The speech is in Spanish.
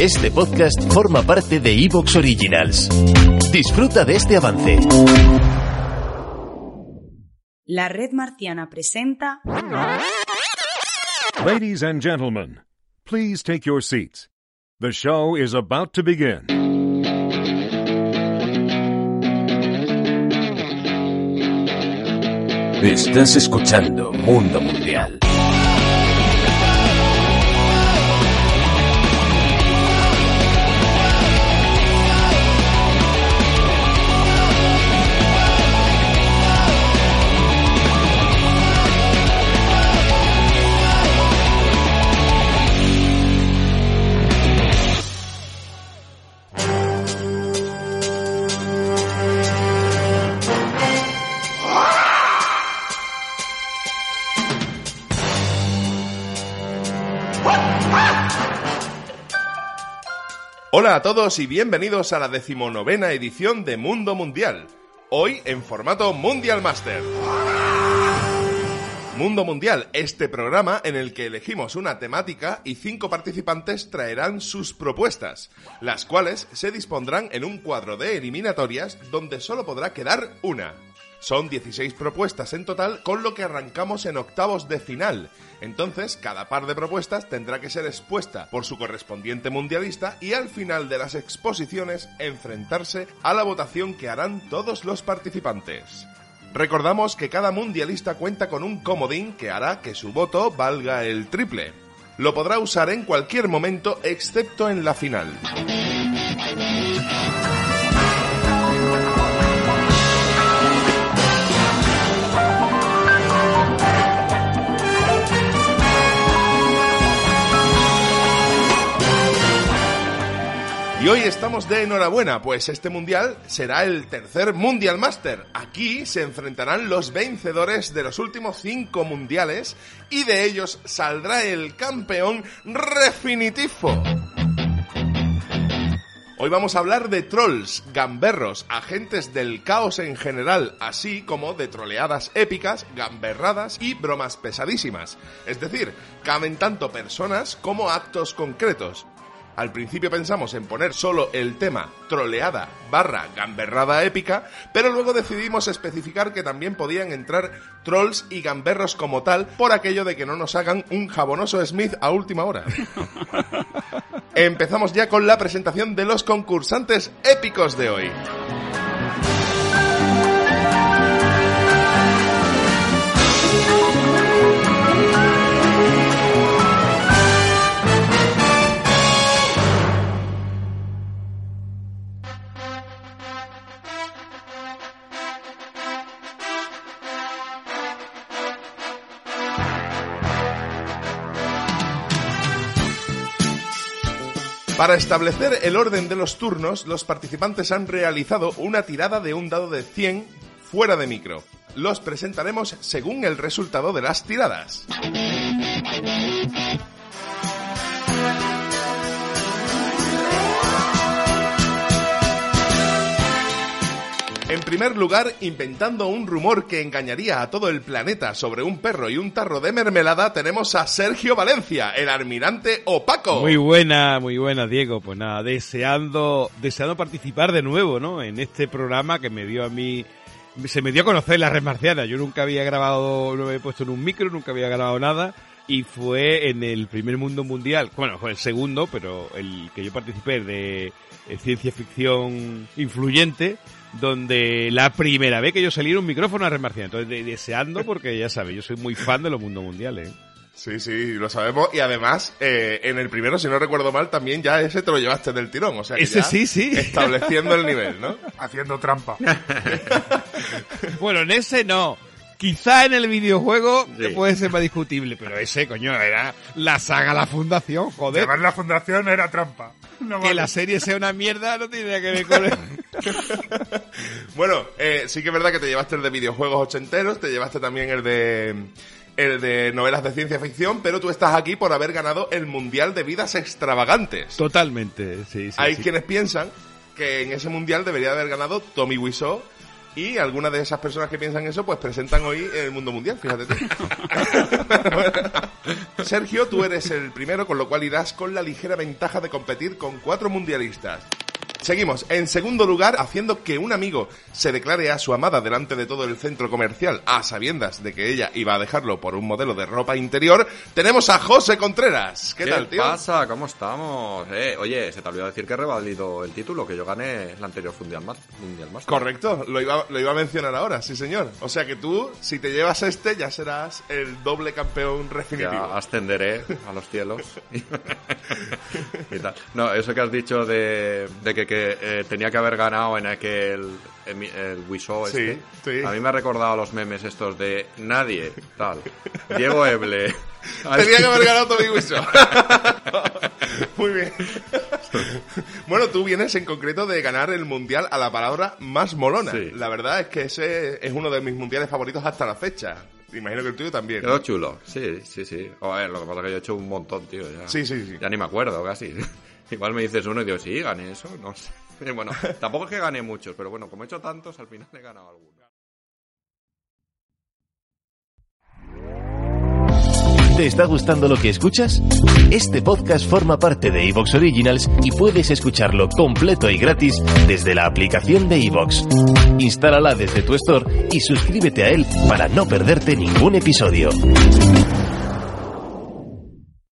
Este podcast forma parte de Evox Originals. Disfruta de este avance. La red marciana presenta. Ladies and gentlemen, please take your seats. The show is about to begin. Estás escuchando Mundo Mundial. Hola a todos y bienvenidos a la decimonovena edición de Mundo Mundial. Hoy en formato Mundial Master. Mundo Mundial, este programa en el que elegimos una temática y cinco participantes traerán sus propuestas, las cuales se dispondrán en un cuadro de eliminatorias donde solo podrá quedar una. Son 16 propuestas en total, con lo que arrancamos en octavos de final. Entonces, cada par de propuestas tendrá que ser expuesta por su correspondiente mundialista y al final de las exposiciones enfrentarse a la votación que harán todos los participantes. Recordamos que cada mundialista cuenta con un comodín que hará que su voto valga el triple. Lo podrá usar en cualquier momento excepto en la final. Y hoy estamos de enhorabuena, pues este mundial será el tercer Mundial Master. Aquí se enfrentarán los vencedores de los últimos cinco mundiales y de ellos saldrá el campeón definitivo. Hoy vamos a hablar de trolls, gamberros, agentes del caos en general, así como de troleadas épicas, gamberradas y bromas pesadísimas. Es decir, caben tanto personas como actos concretos. Al principio pensamos en poner solo el tema troleada barra gamberrada épica, pero luego decidimos especificar que también podían entrar trolls y gamberros como tal por aquello de que no nos hagan un jabonoso Smith a última hora. Empezamos ya con la presentación de los concursantes épicos de hoy. Para establecer el orden de los turnos, los participantes han realizado una tirada de un dado de 100 fuera de micro. Los presentaremos según el resultado de las tiradas. En primer lugar, inventando un rumor que engañaría a todo el planeta sobre un perro y un tarro de mermelada, tenemos a Sergio Valencia, el almirante opaco. Muy buena, muy buena, Diego. Pues nada, deseando, deseando participar de nuevo, ¿no? En este programa que me dio a mí, se me dio a conocer la red marciana. Yo nunca había grabado, no me había puesto en un micro, nunca había grabado nada. Y fue en el primer mundo mundial, bueno, fue el segundo, pero el que yo participé de eh, ciencia ficción influyente, donde la primera vez que yo salí en un micrófono a Red Marciana. Entonces, de- deseando, porque ya sabes, yo soy muy fan de los mundos mundiales. ¿eh? Sí, sí, lo sabemos. Y además, eh, en el primero, si no recuerdo mal, también ya ese te lo llevaste del tirón. O sea, que Ese ya sí, sí. Estableciendo el nivel, ¿no? haciendo trampa. Bueno, en ese no. Quizá en el videojuego que puede ser más discutible, pero ese, coño, era la saga La Fundación, joder. Llevar la fundación era trampa. No Que vale. la serie sea una mierda no tiene nada que ver con el... Bueno, eh, sí que es verdad que te llevaste el de videojuegos ochenteros, te llevaste también el de el de novelas de ciencia ficción, pero tú estás aquí por haber ganado el Mundial de Vidas Extravagantes. Totalmente, sí, sí. Hay sí. quienes piensan que en ese Mundial debería haber ganado Tommy Wiseau Y algunas de esas personas que piensan eso, pues presentan hoy el mundo mundial, fíjate tú. Sergio, tú eres el primero, con lo cual irás con la ligera ventaja de competir con cuatro mundialistas. Seguimos. En segundo lugar, haciendo que un amigo se declare a su amada delante de todo el centro comercial a sabiendas de que ella iba a dejarlo por un modelo de ropa interior, tenemos a José Contreras. ¿Qué, tal, tío? pasa? ¿Cómo estamos? Eh, oye, se te olvidó decir que he revalido el título, que yo gané el anterior Mundial más. Mundial más. Correcto, lo iba, lo iba a mencionar ahora, sí señor. O sea que tú, si te llevas este, ya serás el doble campeón definitivo. Ya ascenderé a los cielos. y tal. No, eso que has dicho de, de que, que eh, tenía que haber ganado en aquel el, el Sí, este. sí. A mí me ha recordado los memes estos de nadie, tal. Diego Eble. Tenía que haber ganado Tommy Wiseau. Muy bien. Bueno, tú vienes en concreto de ganar el mundial a la palabra más molona. Sí. La verdad es que ese es uno de mis mundiales favoritos hasta la fecha. Imagino que el tuyo también. Quedó chulo, sí, sí, sí. A ver, lo que pasa es que yo he hecho un montón, tío. Ya, Sí, sí, sí. Ya ni me acuerdo casi. Igual me dices uno y digo, sí, gané eso, no sé. Bueno, tampoco es que gané muchos, pero bueno, como he hecho tantos, al final he ganado algunos. ¿Te está gustando lo que escuchas? Este podcast forma parte de Evox Originals y puedes escucharlo completo y gratis desde la aplicación de Evox. Instálala desde tu store y suscríbete a él para no perderte ningún episodio.